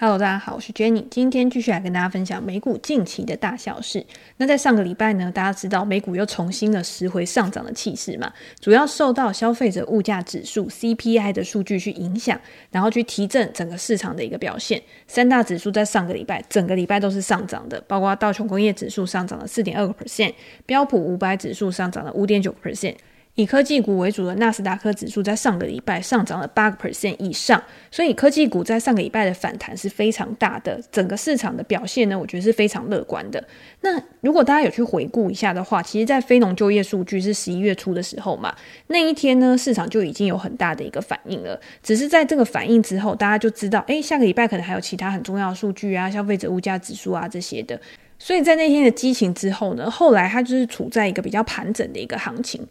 Hello，大家好，我是 Jenny，今天继续来跟大家分享美股近期的大小事。那在上个礼拜呢，大家知道美股又重新的拾回上涨的气势嘛，主要受到消费者物价指数 CPI 的数据去影响，然后去提振整个市场的一个表现。三大指数在上个礼拜整个礼拜都是上涨的，包括道琼工业指数上涨了四点二个 percent，标普五百指数上涨了五点九个 percent。以科技股为主的纳斯达克指数在上个礼拜上涨了八个 percent 以上，所以科技股在上个礼拜的反弹是非常大的。整个市场的表现呢，我觉得是非常乐观的。那如果大家有去回顾一下的话，其实，在非农就业数据是十一月初的时候嘛，那一天呢，市场就已经有很大的一个反应了。只是在这个反应之后，大家就知道，诶，下个礼拜可能还有其他很重要的数据啊，消费者物价指数啊这些的。所以在那天的激情之后呢，后来它就是处在一个比较盘整的一个行情。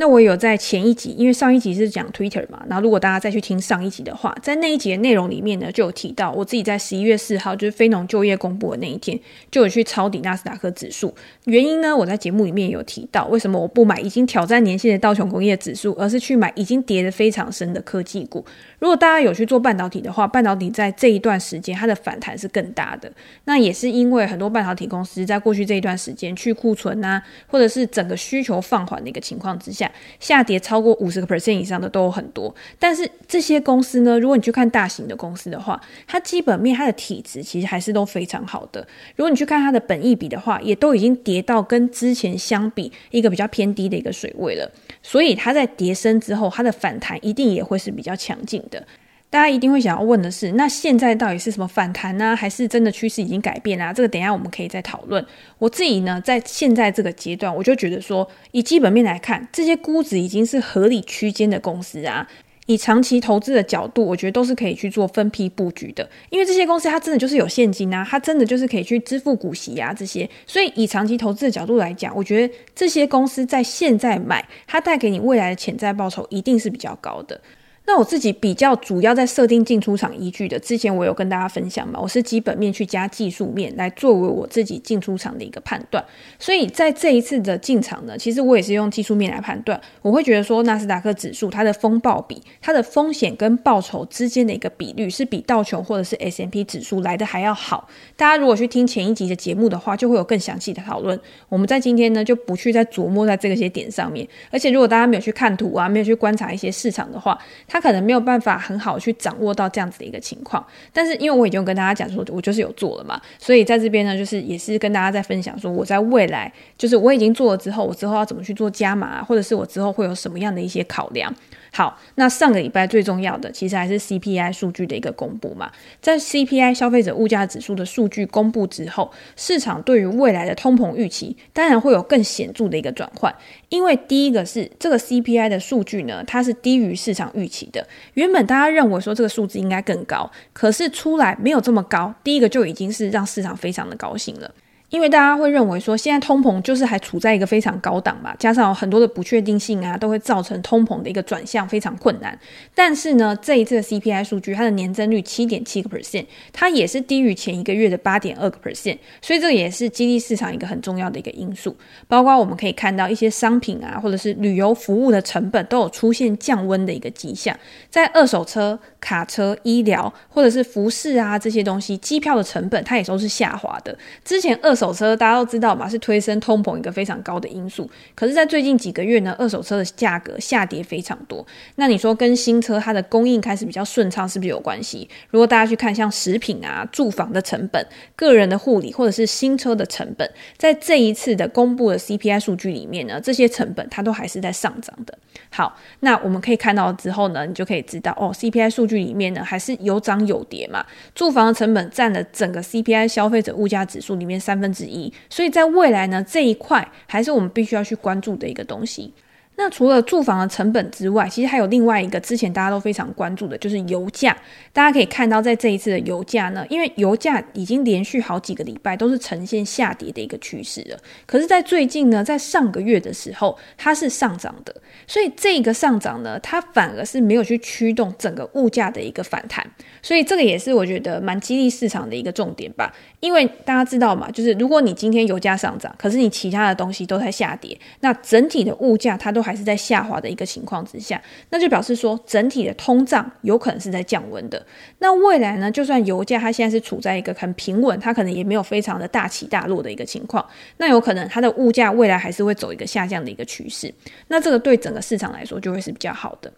那我有在前一集，因为上一集是讲 Twitter 嘛，然后如果大家再去听上一集的话，在那一集的内容里面呢，就有提到我自己在十一月四号，就是非农就业公布的那一天，就有去抄底纳斯达克指数。原因呢，我在节目里面有提到，为什么我不买已经挑战年线的道琼工业指数，而是去买已经跌得非常深的科技股。如果大家有去做半导体的话，半导体在这一段时间它的反弹是更大的。那也是因为很多半导体公司在过去这一段时间去库存啊，或者是整个需求放缓的一个情况之下。下跌超过五十个 percent 以上的都有很多，但是这些公司呢，如果你去看大型的公司的话，它基本面它的体质其实还是都非常好的。如果你去看它的本益比的话，也都已经跌到跟之前相比一个比较偏低的一个水位了。所以它在跌深之后，它的反弹一定也会是比较强劲的。大家一定会想要问的是，那现在到底是什么反弹呢？还是真的趋势已经改变啊？这个等下我们可以再讨论。我自己呢，在现在这个阶段，我就觉得说，以基本面来看，这些估值已经是合理区间的公司啊。以长期投资的角度，我觉得都是可以去做分批布局的，因为这些公司它真的就是有现金啊，它真的就是可以去支付股息啊这些。所以以长期投资的角度来讲，我觉得这些公司在现在买，它带给你未来的潜在报酬一定是比较高的。那我自己比较主要在设定进出场依据的，之前我有跟大家分享嘛，我是基本面去加技术面来作为我自己进出场的一个判断。所以在这一次的进场呢，其实我也是用技术面来判断。我会觉得说，纳斯达克指数它的风暴比，它的风险跟报酬之间的一个比率是比道琼或者是 S M P 指数来的还要好。大家如果去听前一集的节目的话，就会有更详细的讨论。我们在今天呢就不去再琢磨在这些点上面。而且如果大家没有去看图啊，没有去观察一些市场的话，它可能没有办法很好去掌握到这样子的一个情况，但是因为我已经跟大家讲说，我就是有做了嘛，所以在这边呢，就是也是跟大家在分享说，我在未来就是我已经做了之后，我之后要怎么去做加码，或者是我之后会有什么样的一些考量。好，那上个礼拜最重要的其实还是 CPI 数据的一个公布嘛。在 CPI 消费者物价指数的数据公布之后，市场对于未来的通膨预期当然会有更显著的一个转换。因为第一个是这个 CPI 的数据呢，它是低于市场预期的。原本大家认为说这个数字应该更高，可是出来没有这么高，第一个就已经是让市场非常的高兴了。因为大家会认为说，现在通膨就是还处在一个非常高档嘛，加上很多的不确定性啊，都会造成通膨的一个转向非常困难。但是呢，这一次的 CPI 数据，它的年增率七点七个 percent，它也是低于前一个月的八点二个 percent，所以这也是激励市场一个很重要的一个因素。包括我们可以看到一些商品啊，或者是旅游服务的成本都有出现降温的一个迹象，在二手车、卡车、医疗或者是服饰啊这些东西，机票的成本它也都是下滑的。之前二手车大家都知道嘛，是推升通膨一个非常高的因素。可是，在最近几个月呢，二手车的价格下跌非常多。那你说跟新车它的供应开始比较顺畅，是不是有关系？如果大家去看像食品啊、住房的成本、个人的护理或者是新车的成本，在这一次的公布的 CPI 数据里面呢，这些成本它都还是在上涨的。好，那我们可以看到之后呢，你就可以知道哦，CPI 数据里面呢还是有涨有跌嘛。住房的成本占了整个 CPI 消费者物价指数里面三分之一，所以在未来呢，这一块还是我们必须要去关注的一个东西。那除了住房的成本之外，其实还有另外一个之前大家都非常关注的，就是油价。大家可以看到，在这一次的油价呢，因为油价已经连续好几个礼拜都是呈现下跌的一个趋势了。可是，在最近呢，在上个月的时候，它是上涨的，所以这个上涨呢，它反而是没有去驱动整个物价的一个反弹。所以，这个也是我觉得蛮激励市场的一个重点吧。因为大家知道嘛，就是如果你今天油价上涨，可是你其他的东西都在下跌，那整体的物价它都还。还是在下滑的一个情况之下，那就表示说整体的通胀有可能是在降温的。那未来呢，就算油价它现在是处在一个很平稳，它可能也没有非常的大起大落的一个情况，那有可能它的物价未来还是会走一个下降的一个趋势。那这个对整个市场来说就会是比较好的。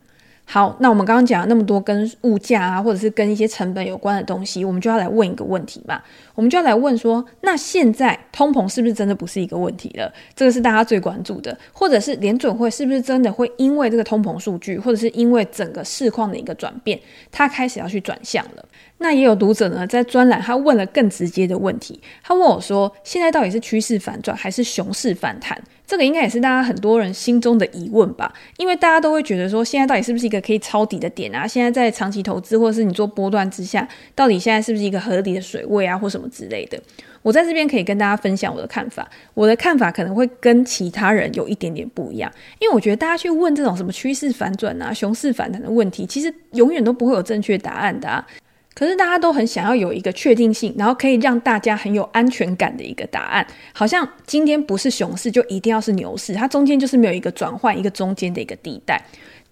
好，那我们刚刚讲了那么多跟物价啊，或者是跟一些成本有关的东西，我们就要来问一个问题嘛。我们就要来问说，那现在通膨是不是真的不是一个问题了？这个是大家最关注的，或者是联准会是不是真的会因为这个通膨数据，或者是因为整个市况的一个转变，它开始要去转向了？那也有读者呢，在专栏他问了更直接的问题，他问我说，现在到底是趋势反转还是熊市反弹？这个应该也是大家很多人心中的疑问吧，因为大家都会觉得说，现在到底是不是一个可以抄底的点啊？现在在长期投资或者是你做波段之下，到底现在是不是一个合理的水位啊，或什么之类的？我在这边可以跟大家分享我的看法，我的看法可能会跟其他人有一点点不一样，因为我觉得大家去问这种什么趋势反转啊、熊市反弹的问题，其实永远都不会有正确答案的啊。可是大家都很想要有一个确定性，然后可以让大家很有安全感的一个答案，好像今天不是熊市就一定要是牛市，它中间就是没有一个转换，一个中间的一个地带。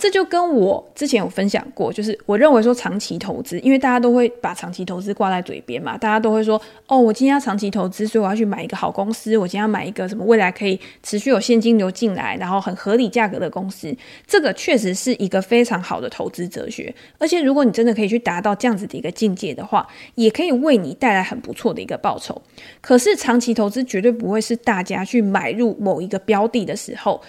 这就跟我之前有分享过，就是我认为说长期投资，因为大家都会把长期投资挂在嘴边嘛，大家都会说，哦，我今天要长期投资，所以我要去买一个好公司，我今天要买一个什么未来可以持续有现金流进来，然后很合理价格的公司，这个确实是一个非常好的投资哲学。而且如果你真的可以去达到这样子的一个境界的话，也可以为你带来很不错的一个报酬。可是长期投资绝对不会是大家去买入某一个标的的时候。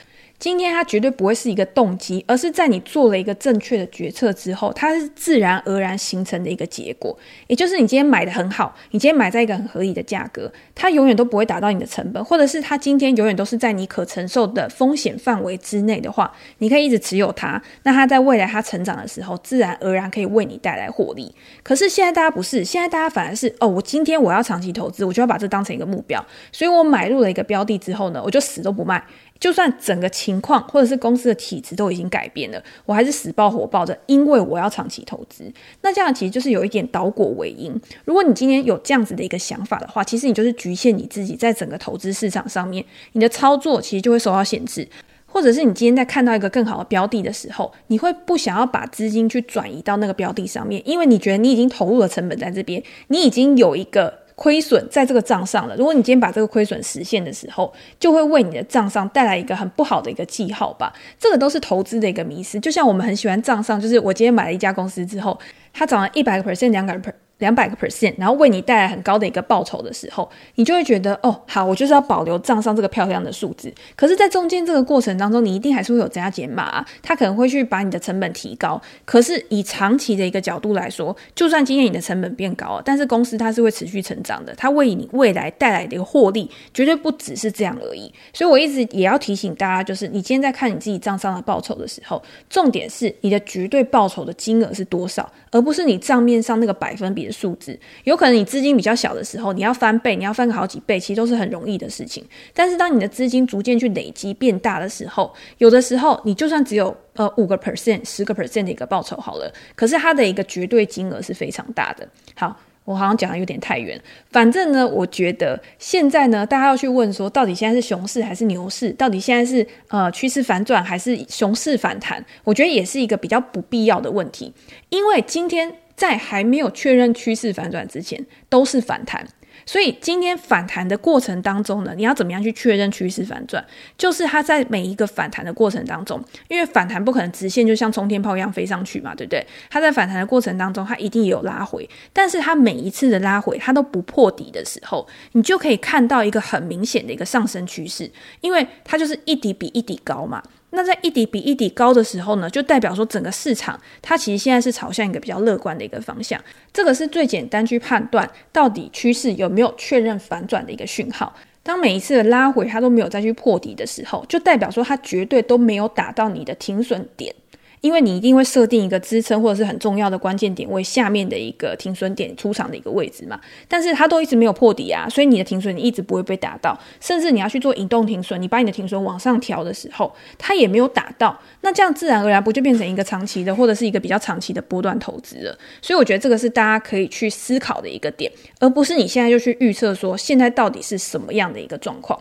今天它绝对不会是一个动机，而是在你做了一个正确的决策之后，它是自然而然形成的一个结果。也就是你今天买的很好，你今天买在一个很合理的价格，它永远都不会达到你的成本，或者是它今天永远都是在你可承受的风险范围之内的话，你可以一直持有它。那它在未来它成长的时候，自然而然可以为你带来获利。可是现在大家不是，现在大家反而是哦，我今天我要长期投资，我就要把这当成一个目标，所以我买入了一个标的之后呢，我就死都不卖。就算整个情况或者是公司的体质都已经改变了，我还是死抱活抱着，因为我要长期投资。那这样其实就是有一点倒果为因。如果你今天有这样子的一个想法的话，其实你就是局限你自己在整个投资市场上面，你的操作其实就会受到限制。或者是你今天在看到一个更好的标的的时候，你会不想要把资金去转移到那个标的上面，因为你觉得你已经投入了成本在这边，你已经有一个。亏损在这个账上了。如果你今天把这个亏损实现的时候，就会为你的账上带来一个很不好的一个记号吧。这个都是投资的一个迷失。就像我们很喜欢账上，就是我今天买了一家公司之后，它涨了一百个 percent、两百个。两百个 percent，然后为你带来很高的一个报酬的时候，你就会觉得哦，好，我就是要保留账上这个漂亮的数字。可是，在中间这个过程当中，你一定还是会有增加减码啊，它可能会去把你的成本提高。可是，以长期的一个角度来说，就算今天你的成本变高了，但是公司它是会持续成长的，它为你未来带来的一个获利绝对不只是这样而已。所以我一直也要提醒大家，就是你今天在看你自己账上的报酬的时候，重点是你的绝对报酬的金额是多少，而不是你账面上那个百分比数字。有可能你资金比较小的时候，你要翻倍，你要翻个好几倍，其实都是很容易的事情。但是当你的资金逐渐去累积变大的时候，有的时候你就算只有呃五个 percent、十个 percent 的一个报酬好了，可是它的一个绝对金额是非常大的。好，我好像讲的有点太远。反正呢，我觉得现在呢，大家要去问说，到底现在是熊市还是牛市？到底现在是呃趋势反转还是熊市反弹？我觉得也是一个比较不必要的问题，因为今天。在还没有确认趋势反转之前，都是反弹。所以今天反弹的过程当中呢，你要怎么样去确认趋势反转？就是它在每一个反弹的过程当中，因为反弹不可能直线就像冲天炮一样飞上去嘛，对不对？它在反弹的过程当中，它一定也有拉回，但是它每一次的拉回，它都不破底的时候，你就可以看到一个很明显的一个上升趋势，因为它就是一底比一底高嘛。那在一底比一底高的时候呢，就代表说整个市场它其实现在是朝向一个比较乐观的一个方向。这个是最简单去判断到底趋势有没有确认反转的一个讯号。当每一次的拉回它都没有再去破底的时候，就代表说它绝对都没有打到你的停损点。因为你一定会设定一个支撑或者是很重要的关键点位下面的一个停损点出场的一个位置嘛，但是它都一直没有破底啊，所以你的停损你一直不会被打到，甚至你要去做移动停损，你把你的停损往上调的时候，它也没有打到，那这样自然而然不就变成一个长期的或者是一个比较长期的波段投资了？所以我觉得这个是大家可以去思考的一个点，而不是你现在就去预测说现在到底是什么样的一个状况。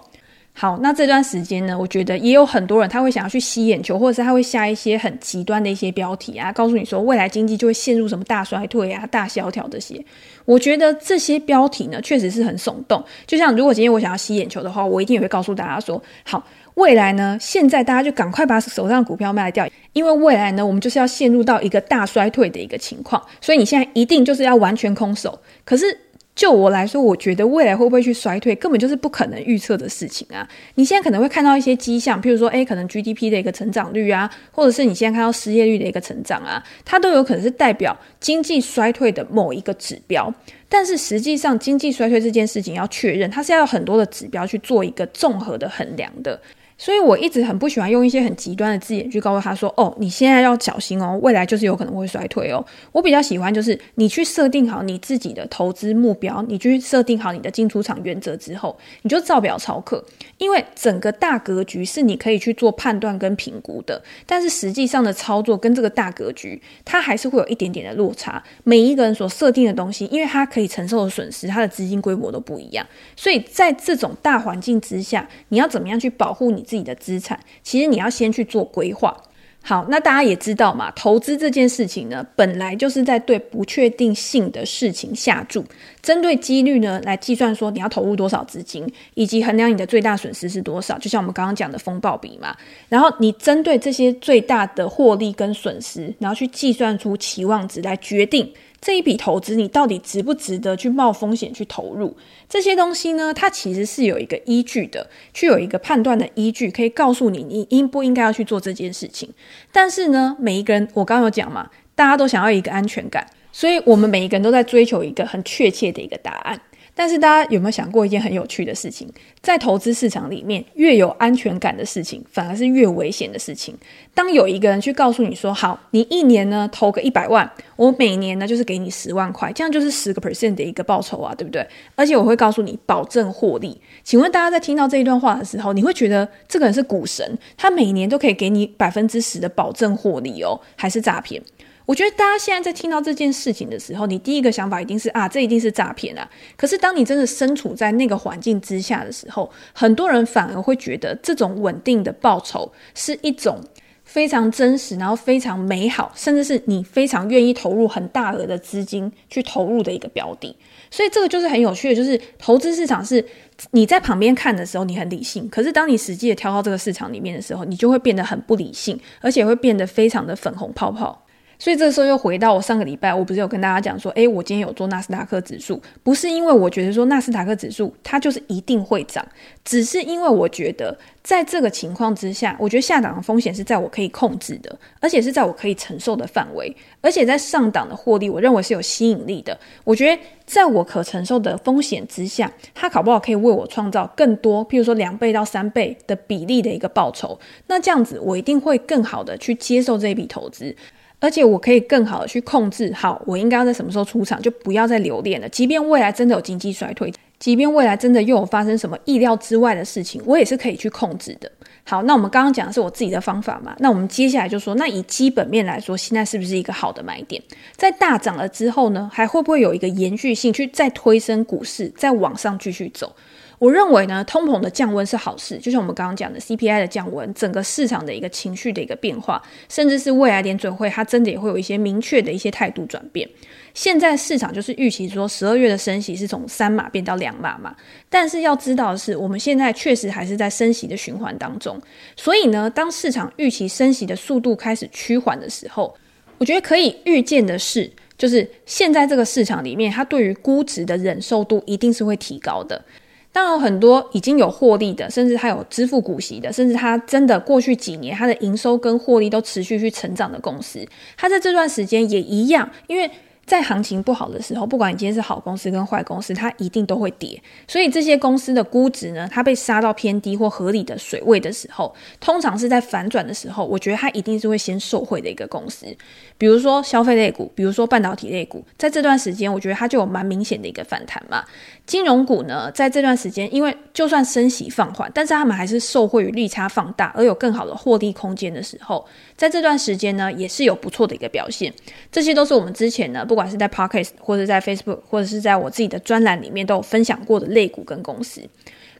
好，那这段时间呢，我觉得也有很多人他会想要去吸眼球，或者是他会下一些很极端的一些标题啊，告诉你说未来经济就会陷入什么大衰退啊、大萧条这些。我觉得这些标题呢，确实是很耸动。就像如果今天我想要吸眼球的话，我一定也会告诉大家说，好，未来呢，现在大家就赶快把手上的股票卖掉，因为未来呢，我们就是要陷入到一个大衰退的一个情况，所以你现在一定就是要完全空手。可是。就我来说，我觉得未来会不会去衰退，根本就是不可能预测的事情啊！你现在可能会看到一些迹象，譬如说，诶，可能 GDP 的一个成长率啊，或者是你现在看到失业率的一个成长啊，它都有可能是代表经济衰退的某一个指标。但是实际上，经济衰退这件事情要确认，它是要有很多的指标去做一个综合的衡量的。所以我一直很不喜欢用一些很极端的字眼去告诉他说：“哦，你现在要小心哦，未来就是有可能会衰退哦。”我比较喜欢就是你去设定好你自己的投资目标，你去设定好你的进出场原则之后，你就照表操课。因为整个大格局是你可以去做判断跟评估的，但是实际上的操作跟这个大格局，它还是会有一点点的落差。每一个人所设定的东西，因为他可以承受的损失，他的资金规模都不一样，所以在这种大环境之下，你要怎么样去保护你自己的资产？其实你要先去做规划。好，那大家也知道嘛，投资这件事情呢，本来就是在对不确定性的事情下注，针对几率呢来计算说你要投入多少资金，以及衡量你的最大损失是多少，就像我们刚刚讲的风暴比嘛。然后你针对这些最大的获利跟损失，然后去计算出期望值来决定。这一笔投资你到底值不值得去冒风险去投入？这些东西呢，它其实是有一个依据的，去有一个判断的依据，可以告诉你你应不应该要去做这件事情。但是呢，每一个人我刚有讲嘛，大家都想要一个安全感，所以我们每一个人都在追求一个很确切的一个答案。但是大家有没有想过一件很有趣的事情？在投资市场里面，越有安全感的事情，反而是越危险的事情。当有一个人去告诉你说：“好，你一年呢投个一百万，我每年呢就是给你十万块，这样就是十个 percent 的一个报酬啊，对不对？而且我会告诉你保证获利。请问大家在听到这一段话的时候，你会觉得这个人是股神，他每年都可以给你百分之十的保证获利哦，还是诈骗？”我觉得大家现在在听到这件事情的时候，你第一个想法一定是啊，这一定是诈骗啊。可是当你真的身处在那个环境之下的时候，很多人反而会觉得这种稳定的报酬是一种非常真实，然后非常美好，甚至是你非常愿意投入很大额的资金去投入的一个标的。所以这个就是很有趣的，就是投资市场是你在旁边看的时候你很理性，可是当你实际的跳到这个市场里面的时候，你就会变得很不理性，而且会变得非常的粉红泡泡。所以这时候又回到我上个礼拜，我不是有跟大家讲说，诶，我今天有做纳斯达克指数，不是因为我觉得说纳斯达克指数它就是一定会涨，只是因为我觉得在这个情况之下，我觉得下档的风险是在我可以控制的，而且是在我可以承受的范围，而且在上档的获利，我认为是有吸引力的。我觉得在我可承受的风险之下，它考不好可以为我创造更多，譬如说两倍到三倍的比例的一个报酬，那这样子我一定会更好的去接受这笔投资。而且我可以更好的去控制好，我应该要在什么时候出场，就不要再留恋了。即便未来真的有经济衰退，即便未来真的又有发生什么意料之外的事情，我也是可以去控制的。好，那我们刚刚讲的是我自己的方法嘛？那我们接下来就说，那以基本面来说，现在是不是一个好的买点？在大涨了之后呢，还会不会有一个延续性，去再推升股市，再往上继续走？我认为呢，通膨的降温是好事，就像我们刚刚讲的 CPI 的降温，整个市场的一个情绪的一个变化，甚至是未来联准会它真的也会有一些明确的一些态度转变。现在市场就是预期说十二月的升息是从三码变到两码嘛，但是要知道的是，我们现在确实还是在升息的循环当中，所以呢，当市场预期升息的速度开始趋缓的时候，我觉得可以预见的是，就是现在这个市场里面，它对于估值的忍受度一定是会提高的。当然，很多已经有获利的，甚至他有支付股息的，甚至他真的过去几年他的营收跟获利都持续去成长的公司，他在这段时间也一样，因为。在行情不好的时候，不管你今天是好公司跟坏公司，它一定都会跌。所以这些公司的估值呢，它被杀到偏低或合理的水位的时候，通常是在反转的时候，我觉得它一定是会先受惠的一个公司。比如说消费类股，比如说半导体类股，在这段时间，我觉得它就有蛮明显的一个反弹嘛。金融股呢，在这段时间，因为就算升息放缓，但是他们还是受惠于利差放大而有更好的获利空间的时候，在这段时间呢，也是有不错的一个表现。这些都是我们之前呢，不不管是在 Podcast 或者在 Facebook 或者是在我自己的专栏里面都有分享过的类股跟公司。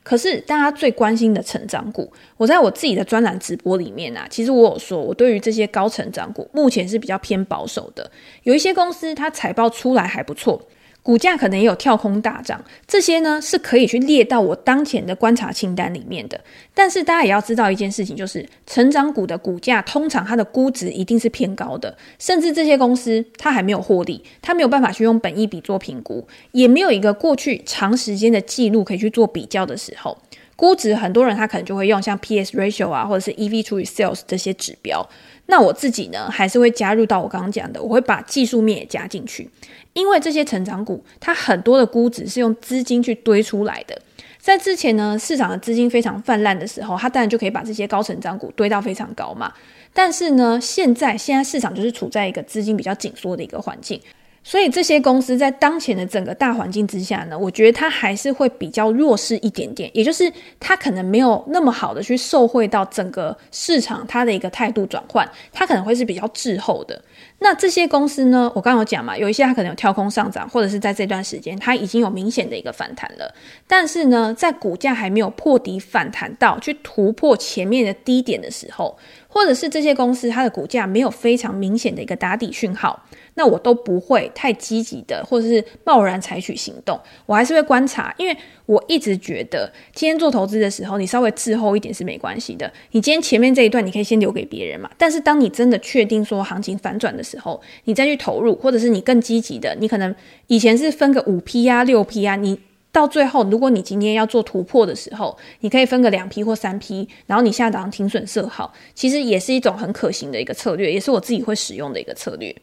可是大家最关心的成长股，我在我自己的专栏直播里面啊，其实我有说，我对于这些高成长股目前是比较偏保守的。有一些公司它财报出来还不错。股价可能也有跳空大涨，这些呢是可以去列到我当前的观察清单里面的。但是大家也要知道一件事情，就是成长股的股价通常它的估值一定是偏高的，甚至这些公司它还没有获利，它没有办法去用本益比做评估，也没有一个过去长时间的记录可以去做比较的时候，估值很多人他可能就会用像 PS ratio 啊，或者是 EV 除以 Sales 这些指标。那我自己呢，还是会加入到我刚刚讲的，我会把技术面也加进去，因为这些成长股，它很多的估值是用资金去堆出来的。在之前呢，市场的资金非常泛滥的时候，它当然就可以把这些高成长股堆到非常高嘛。但是呢，现在现在市场就是处在一个资金比较紧缩的一个环境。所以这些公司在当前的整个大环境之下呢，我觉得它还是会比较弱势一点点，也就是它可能没有那么好的去受惠到整个市场它的一个态度转换，它可能会是比较滞后的。那这些公司呢，我刚有讲嘛，有一些它可能有跳空上涨，或者是在这段时间它已经有明显的一个反弹了，但是呢，在股价还没有破底反弹到去突破前面的低点的时候，或者是这些公司它的股价没有非常明显的一个打底讯号。那我都不会太积极的，或者是贸然采取行动，我还是会观察，因为我一直觉得，今天做投资的时候，你稍微滞后一点是没关系的。你今天前面这一段，你可以先留给别人嘛。但是当你真的确定说行情反转的时候，你再去投入，或者是你更积极的，你可能以前是分个五批啊、六批啊，你到最后，如果你今天要做突破的时候，你可以分个两批或三批，然后你下档停损设好，其实也是一种很可行的一个策略，也是我自己会使用的一个策略。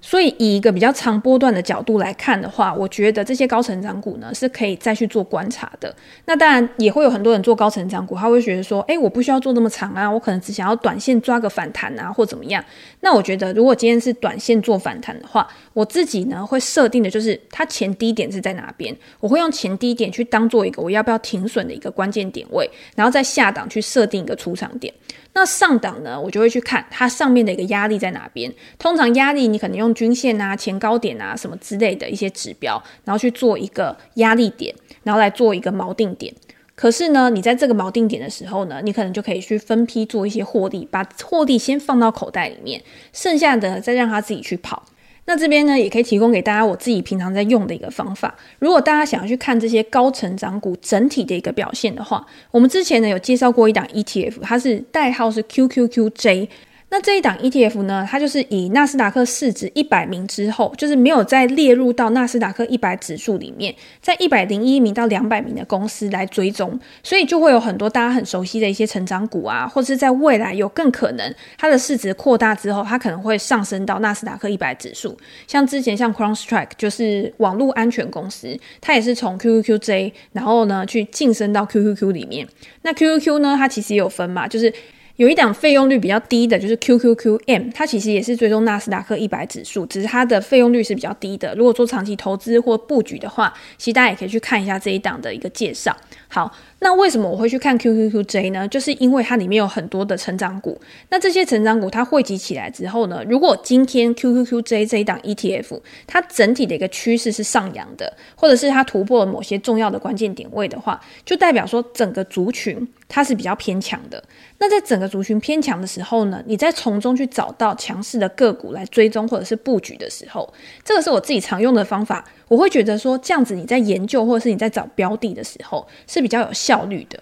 所以，以一个比较长波段的角度来看的话，我觉得这些高成长股呢是可以再去做观察的。那当然也会有很多人做高成长股，他会觉得说，诶，我不需要做那么长啊，我可能只想要短线抓个反弹啊，或怎么样。那我觉得，如果今天是短线做反弹的话，我自己呢会设定的就是它前低点是在哪边，我会用前低点去当做一个我要不要停损的一个关键点位，然后在下档去设定一个出场点。那上档呢，我就会去看它上面的一个压力在哪边。通常压力你可能用均线啊、前高点啊什么之类的一些指标，然后去做一个压力点，然后来做一个锚定点。可是呢，你在这个锚定点的时候呢，你可能就可以去分批做一些获利，把获利先放到口袋里面，剩下的再让它自己去跑。那这边呢，也可以提供给大家我自己平常在用的一个方法。如果大家想要去看这些高成长股整体的一个表现的话，我们之前呢有介绍过一档 ETF，它是代号是 QQQJ。那这一档 ETF 呢，它就是以纳斯达克市值一百名之后，就是没有再列入到纳斯达克一百指数里面，在一百零一名到两百名的公司来追踪，所以就会有很多大家很熟悉的一些成长股啊，或者是在未来有更可能它的市值扩大之后，它可能会上升到纳斯达克一百指数。像之前像 CrowdStrike 就是网络安全公司，它也是从 QQQJ 然后呢去晋升到 QQQ 里面。那 QQQ 呢，它其实也有分嘛，就是。有一档费用率比较低的，就是 QQQM，它其实也是追踪纳斯达克一百指数，只是它的费用率是比较低的。如果做长期投资或布局的话，其实大家也可以去看一下这一档的一个介绍。好，那为什么我会去看 QQQJ 呢？就是因为它里面有很多的成长股。那这些成长股它汇集起来之后呢，如果今天 QQQJ 这一档 ETF 它整体的一个趋势是上扬的，或者是它突破了某些重要的关键点位的话，就代表说整个族群它是比较偏强的。那在整个族群偏强的时候呢，你再从中去找到强势的个股来追踪或者是布局的时候，这个是我自己常用的方法。我会觉得说，这样子你在研究或者是你在找标的的时候是比较有效率的。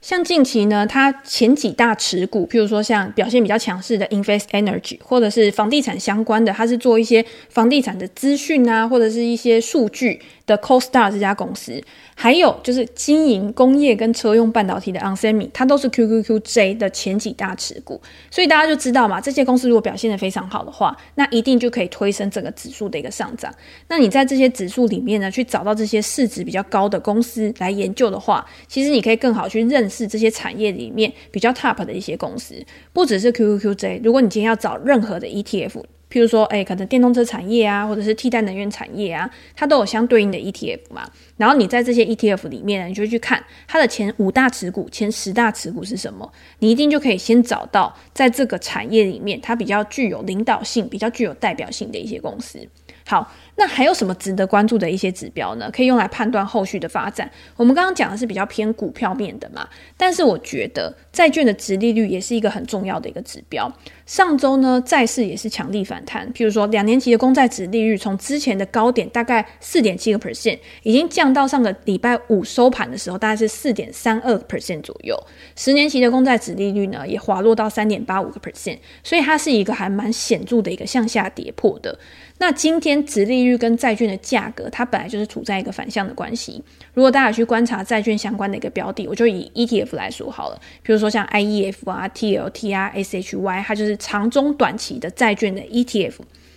像近期呢，它前几大持股，譬如说像表现比较强势的 Invest Energy，或者是房地产相关的，它是做一些房地产的资讯啊，或者是一些数据。的 CoStar 这家公司，还有就是经营工业跟车用半导体的 onsemi，它都是 QQQJ 的前几大持股，所以大家就知道嘛，这些公司如果表现得非常好的话，那一定就可以推升整个指数的一个上涨。那你在这些指数里面呢，去找到这些市值比较高的公司来研究的话，其实你可以更好去认识这些产业里面比较 top 的一些公司，不只是 QQQJ。如果你今天要找任何的 ETF。譬如说，哎，可能电动车产业啊，或者是替代能源产业啊，它都有相对应的 ETF 嘛。然后你在这些 ETF 里面，你就去看它的前五大持股、前十大持股是什么，你一定就可以先找到在这个产业里面它比较具有领导性、比较具有代表性的一些公司。好。那还有什么值得关注的一些指标呢？可以用来判断后续的发展。我们刚刚讲的是比较偏股票面的嘛，但是我觉得债券的殖利率也是一个很重要的一个指标。上周呢，债市也是强力反弹，譬如说两年期的公债殖利率从之前的高点大概四点七个 percent，已经降到上个礼拜五收盘的时候大概是四点三二 percent 左右。十年期的公债殖利率呢，也滑落到三点八五个 percent，所以它是一个还蛮显著的一个向下跌破的。那今天殖利率跟债券的价格，它本来就是处在一个反向的关系。如果大家去观察债券相关的一个标的，我就以 ETF 来说好了。比如说像 IEF 啊、TLT 啊、SHY，它就是长中短期的债券的 ETF。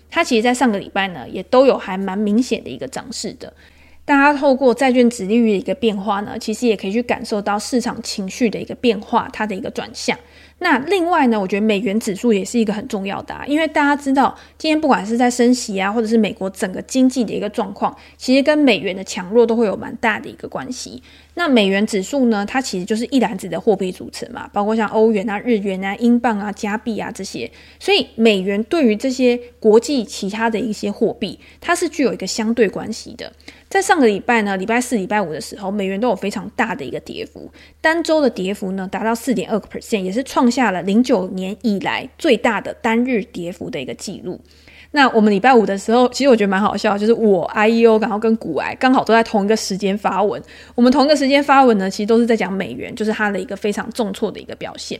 它其实，在上个礼拜呢，也都有还蛮明显的一个涨势的。大家透过债券殖利率的一个变化呢，其实也可以去感受到市场情绪的一个变化，它的一个转向。那另外呢，我觉得美元指数也是一个很重要的啊，因为大家知道，今天不管是在升息啊，或者是美国整个经济的一个状况，其实跟美元的强弱都会有蛮大的一个关系。那美元指数呢，它其实就是一篮子的货币组成嘛，包括像欧元啊、日元啊、英镑啊、加币啊这些，所以美元对于这些国际其他的一些货币，它是具有一个相对关系的。在上个礼拜呢，礼拜四、礼拜五的时候，美元都有非常大的一个跌幅，单周的跌幅呢达到四点二个 percent，也是创下了零九年以来最大的单日跌幅的一个记录。那我们礼拜五的时候，其实我觉得蛮好笑，就是我 IEO 然后跟股癌刚好都在同一个时间发文，我们同一个时间发文呢，其实都是在讲美元，就是它的一个非常重挫的一个表现。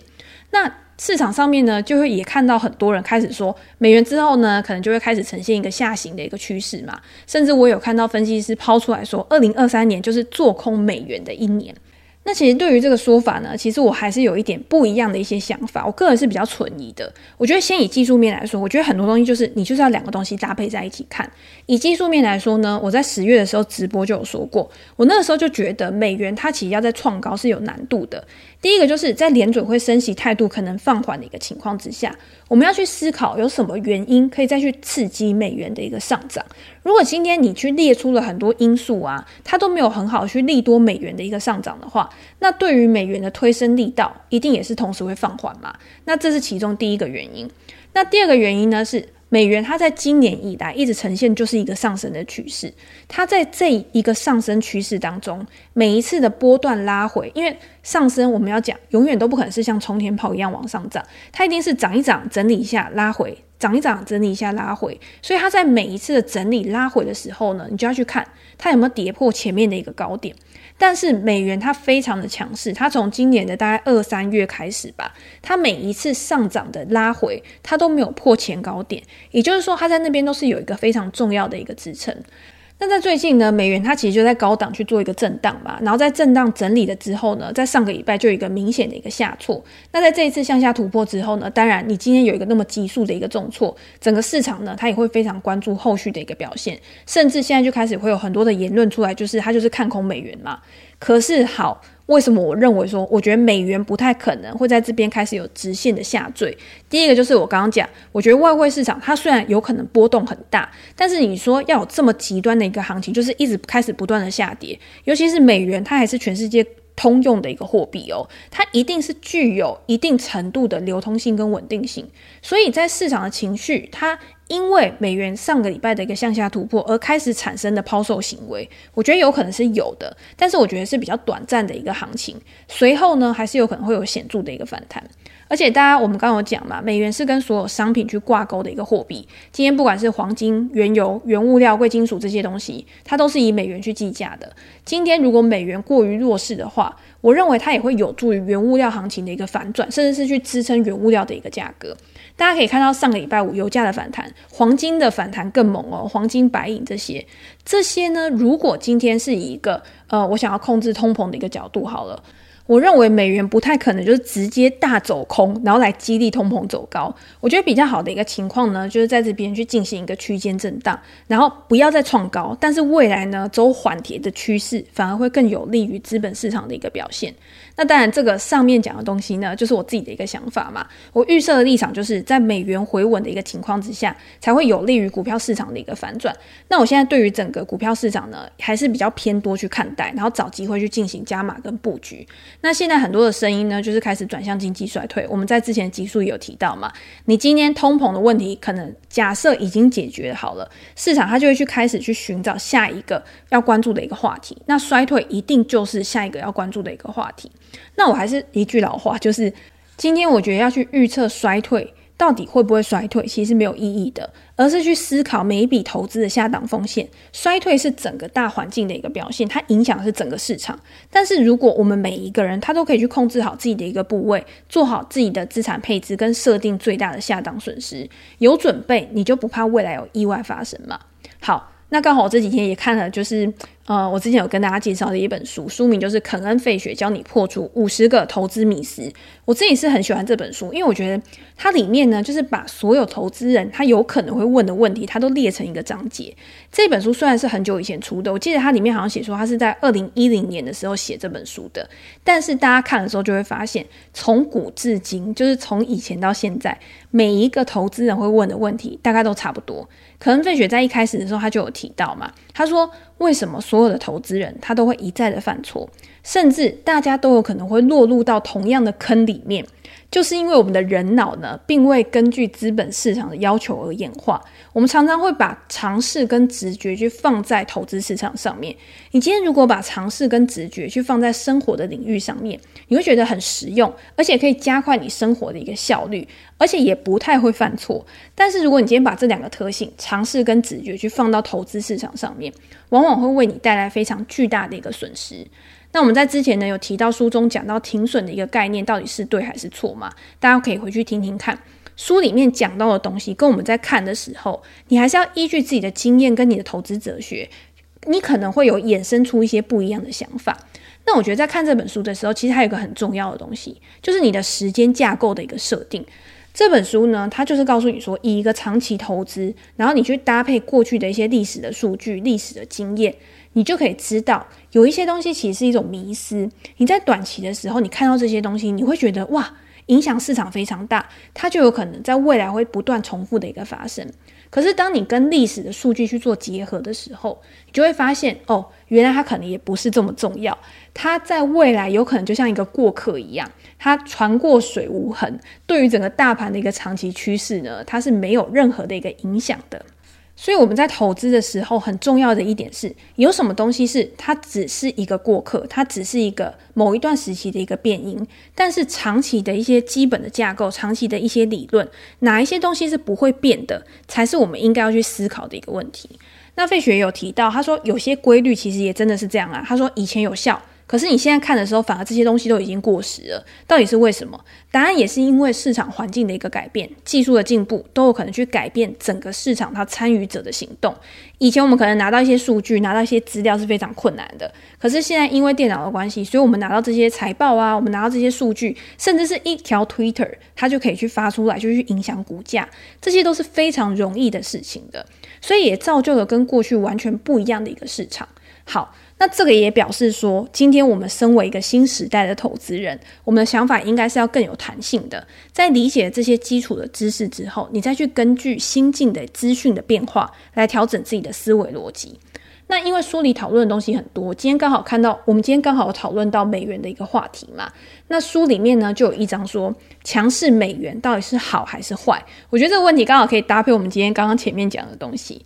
那市场上面呢，就会也看到很多人开始说，美元之后呢，可能就会开始呈现一个下行的一个趋势嘛。甚至我有看到分析师抛出来说，二零二三年就是做空美元的一年。那其实对于这个说法呢，其实我还是有一点不一样的一些想法。我个人是比较存疑的。我觉得先以技术面来说，我觉得很多东西就是你就是要两个东西搭配在一起看。以技术面来说呢，我在十月的时候直播就有说过，我那个时候就觉得美元它其实要在创高是有难度的。第一个就是在联准会升息态度可能放缓的一个情况之下，我们要去思考有什么原因可以再去刺激美元的一个上涨。如果今天你去列出了很多因素啊，它都没有很好去利多美元的一个上涨的话，那对于美元的推升力道一定也是同时会放缓嘛。那这是其中第一个原因。那第二个原因呢是。美元它在今年以来一直呈现就是一个上升的趋势，它在这一个上升趋势当中，每一次的波段拉回，因为上升我们要讲永远都不可能是像冲天炮一样往上涨，它一定是涨一涨，整理一下拉回，涨一涨，整理一下拉回，所以它在每一次的整理拉回的时候呢，你就要去看它有没有跌破前面的一个高点。但是美元它非常的强势，它从今年的大概二三月开始吧，它每一次上涨的拉回，它都没有破前高点，也就是说它在那边都是有一个非常重要的一个支撑。那在最近呢，美元它其实就在高档去做一个震荡嘛，然后在震荡整理了之后呢，在上个礼拜就有一个明显的一个下挫。那在这一次向下突破之后呢，当然你今天有一个那么急速的一个重挫，整个市场呢它也会非常关注后续的一个表现，甚至现在就开始会有很多的言论出来，就是它就是看空美元嘛。可是好。为什么我认为说，我觉得美元不太可能会在这边开始有直线的下坠？第一个就是我刚刚讲，我觉得外汇市场它虽然有可能波动很大，但是你说要有这么极端的一个行情，就是一直开始不断的下跌，尤其是美元，它还是全世界通用的一个货币哦，它一定是具有一定程度的流通性跟稳定性，所以在市场的情绪它。因为美元上个礼拜的一个向下突破而开始产生的抛售行为，我觉得有可能是有的，但是我觉得是比较短暂的一个行情，随后呢还是有可能会有显著的一个反弹。而且大家我们刚有讲嘛，美元是跟所有商品去挂钩的一个货币，今天不管是黄金、原油、原物料、贵金属这些东西，它都是以美元去计价的。今天如果美元过于弱势的话，我认为它也会有助于原物料行情的一个反转，甚至是去支撑原物料的一个价格。大家可以看到上个礼拜五油价的反弹，黄金的反弹更猛哦，黄金、白银这些，这些呢，如果今天是以一个呃，我想要控制通膨的一个角度好了。我认为美元不太可能就是直接大走空，然后来激励通膨走高。我觉得比较好的一个情况呢，就是在这边去进行一个区间震荡，然后不要再创高，但是未来呢走缓跌的趋势，反而会更有利于资本市场的一个表现。那当然，这个上面讲的东西呢，就是我自己的一个想法嘛。我预设的立场就是在美元回稳的一个情况之下，才会有利于股票市场的一个反转。那我现在对于整个股票市场呢，还是比较偏多去看待，然后找机会去进行加码跟布局。那现在很多的声音呢，就是开始转向经济衰退。我们在之前的集数也有提到嘛，你今天通膨的问题可能假设已经解决好了，市场它就会去开始去寻找下一个要关注的一个话题。那衰退一定就是下一个要关注的一个话题。那我还是一句老话，就是今天我觉得要去预测衰退。到底会不会衰退，其实没有意义的，而是去思考每一笔投资的下档风险。衰退是整个大环境的一个表现，它影响的是整个市场。但是如果我们每一个人他都可以去控制好自己的一个部位，做好自己的资产配置跟设定最大的下档损失，有准备，你就不怕未来有意外发生嘛。好，那刚好我这几天也看了，就是。呃，我之前有跟大家介绍的一本书，书名就是《肯恩·费雪教你破除五十个投资迷思》。我自己是很喜欢这本书，因为我觉得它里面呢，就是把所有投资人他有可能会问的问题，它都列成一个章节。这本书虽然是很久以前出的，我记得它里面好像写说它是在二零一零年的时候写这本书的，但是大家看的时候就会发现，从古至今，就是从以前到现在，每一个投资人会问的问题大概都差不多。肯恩·费雪在一开始的时候他就有提到嘛，他说。为什么所有的投资人他都会一再的犯错，甚至大家都有可能会落入到同样的坑里面？就是因为我们的人脑呢，并未根据资本市场的要求而演化。我们常常会把尝试跟直觉去放在投资市场上面。你今天如果把尝试跟直觉去放在生活的领域上面，你会觉得很实用，而且可以加快你生活的一个效率，而且也不太会犯错。但是如果你今天把这两个特性，尝试跟直觉去放到投资市场上面，往往会为你带来非常巨大的一个损失。那我们在之前呢，有提到书中讲到停损的一个概念到底是对还是错嘛？大家可以回去听听看，书里面讲到的东西跟我们在看的时候，你还是要依据自己的经验跟你的投资哲学，你可能会有衍生出一些不一样的想法。那我觉得在看这本书的时候，其实还有一个很重要的东西，就是你的时间架构的一个设定。这本书呢，它就是告诉你说，以一个长期投资，然后你去搭配过去的一些历史的数据、历史的经验。你就可以知道，有一些东西其实是一种迷思。你在短期的时候，你看到这些东西，你会觉得哇，影响市场非常大，它就有可能在未来会不断重复的一个发生。可是，当你跟历史的数据去做结合的时候，你就会发现，哦，原来它可能也不是这么重要。它在未来有可能就像一个过客一样，它船过水无痕，对于整个大盘的一个长期趋势呢，它是没有任何的一个影响的。所以我们在投资的时候，很重要的一点是，有什么东西是它只是一个过客，它只是一个某一段时期的一个变因，但是长期的一些基本的架构、长期的一些理论，哪一些东西是不会变的，才是我们应该要去思考的一个问题。那费雪有提到，他说有些规律其实也真的是这样啊，他说以前有效。可是你现在看的时候，反而这些东西都已经过时了。到底是为什么？答案也是因为市场环境的一个改变，技术的进步都有可能去改变整个市场它参与者的行动。以前我们可能拿到一些数据，拿到一些资料是非常困难的。可是现在因为电脑的关系，所以我们拿到这些财报啊，我们拿到这些数据，甚至是一条 Twitter，它就可以去发出来，就去影响股价。这些都是非常容易的事情的，所以也造就了跟过去完全不一样的一个市场。好。那这个也表示说，今天我们身为一个新时代的投资人，我们的想法应该是要更有弹性的。在理解这些基础的知识之后，你再去根据新进的资讯的变化来调整自己的思维逻辑。那因为书里讨论的东西很多，今天刚好看到，我们今天刚好讨论到美元的一个话题嘛。那书里面呢，就有一章说，强势美元到底是好还是坏？我觉得这个问题刚好可以搭配我们今天刚刚前面讲的东西。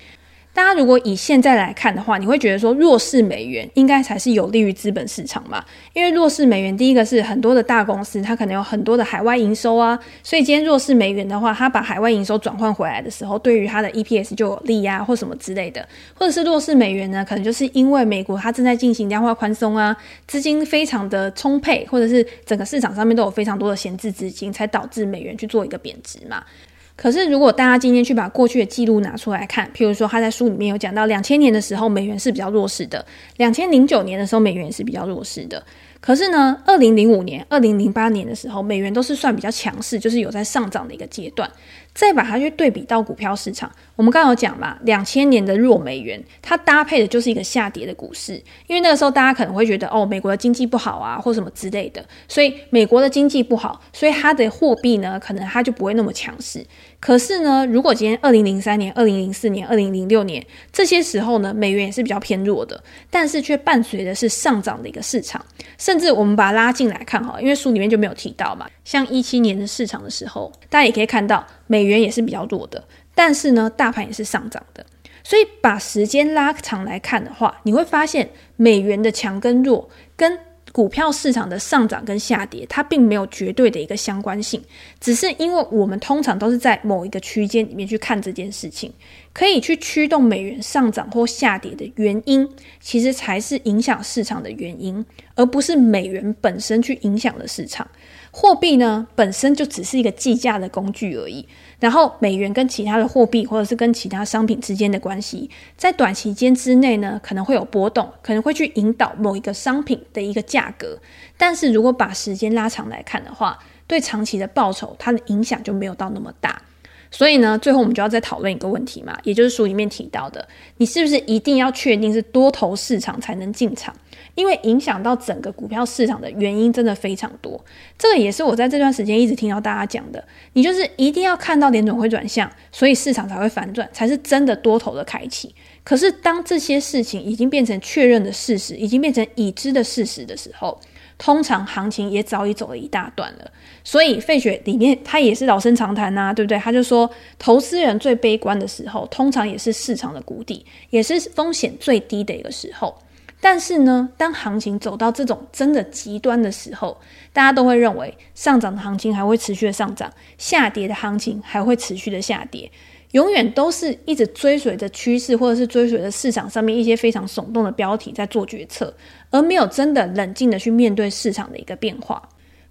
大家如果以现在来看的话，你会觉得说弱势美元应该才是有利于资本市场嘛？因为弱势美元，第一个是很多的大公司，它可能有很多的海外营收啊，所以今天弱势美元的话，它把海外营收转换回来的时候，对于它的 EPS 就有利啊，或什么之类的。或者是弱势美元呢，可能就是因为美国它正在进行量化宽松啊，资金非常的充沛，或者是整个市场上面都有非常多的闲置资金，才导致美元去做一个贬值嘛。可是，如果大家今天去把过去的记录拿出来看，譬如说他在书里面有讲到，两千年的时候美元是比较弱势的，两千零九年的时候美元是比较弱势的。可是呢，二零零五年、二零零八年的时候，美元都是算比较强势，就是有在上涨的一个阶段。再把它去对比到股票市场，我们刚刚有讲嘛，两千年的弱美元，它搭配的就是一个下跌的股市，因为那个时候大家可能会觉得，哦，美国的经济不好啊，或什么之类的，所以美国的经济不好，所以它的货币呢，可能它就不会那么强势。可是呢，如果今天二零零三年、二零零四年、二零零六年这些时候呢，美元也是比较偏弱的，但是却伴随的是上涨的一个市场。甚至我们把它拉进来看哈，因为书里面就没有提到嘛。像一七年的市场的时候，大家也可以看到美元也是比较弱的，但是呢，大盘也是上涨的。所以把时间拉长来看的话，你会发现美元的强跟弱跟股票市场的上涨跟下跌，它并没有绝对的一个相关性，只是因为我们通常都是在某一个区间里面去看这件事情，可以去驱动美元上涨或下跌的原因，其实才是影响市场的原因，而不是美元本身去影响了市场。货币呢，本身就只是一个计价的工具而已。然后美元跟其他的货币或者是跟其他商品之间的关系，在短期间之内呢，可能会有波动，可能会去引导某一个商品的一个价格。但是如果把时间拉长来看的话，对长期的报酬，它的影响就没有到那么大。所以呢，最后我们就要再讨论一个问题嘛，也就是书里面提到的，你是不是一定要确定是多头市场才能进场？因为影响到整个股票市场的原因真的非常多。这个也是我在这段时间一直听到大家讲的，你就是一定要看到联总会转向，所以市场才会反转，才是真的多头的开启。可是当这些事情已经变成确认的事实，已经变成已知的事实的时候，通常行情也早已走了一大段了，所以费雪里面他也是老生常谈呐，对不对？他就说，投资人最悲观的时候，通常也是市场的谷底，也是风险最低的一个时候。但是呢，当行情走到这种真的极端的时候，大家都会认为上涨的行情还会持续的上涨，下跌的行情还会持续的下跌。永远都是一直追随着趋势，或者是追随着市场上面一些非常耸动的标题在做决策，而没有真的冷静的去面对市场的一个变化。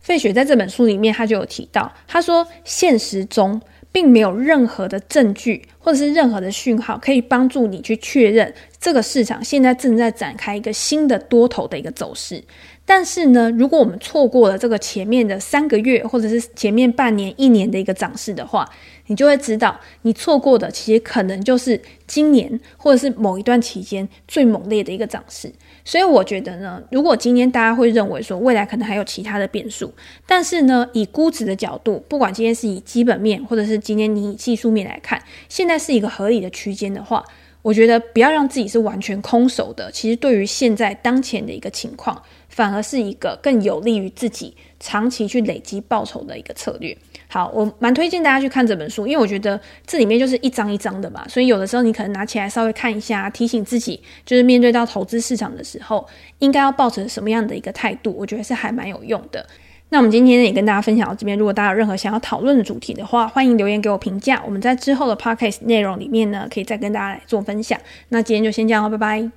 费雪在这本书里面，他就有提到，他说现实中并没有任何的证据或者是任何的讯号可以帮助你去确认这个市场现在正在展开一个新的多头的一个走势。但是呢，如果我们错过了这个前面的三个月，或者是前面半年、一年的一个涨势的话，你就会知道，你错过的其实可能就是今年或者是某一段期间最猛烈的一个涨势。所以我觉得呢，如果今天大家会认为说未来可能还有其他的变数，但是呢，以估值的角度，不管今天是以基本面，或者是今天你以技术面来看，现在是一个合理的区间的话，我觉得不要让自己是完全空手的。其实对于现在当前的一个情况，反而是一个更有利于自己长期去累积报酬的一个策略。好，我蛮推荐大家去看这本书，因为我觉得这里面就是一张一张的嘛，所以有的时候你可能拿起来稍微看一下，提醒自己，就是面对到投资市场的时候，应该要抱持什么样的一个态度，我觉得是还蛮有用的。那我们今天也跟大家分享到这边，如果大家有任何想要讨论的主题的话，欢迎留言给我评价，我们在之后的 podcast 内容里面呢，可以再跟大家来做分享。那今天就先这样了，拜拜。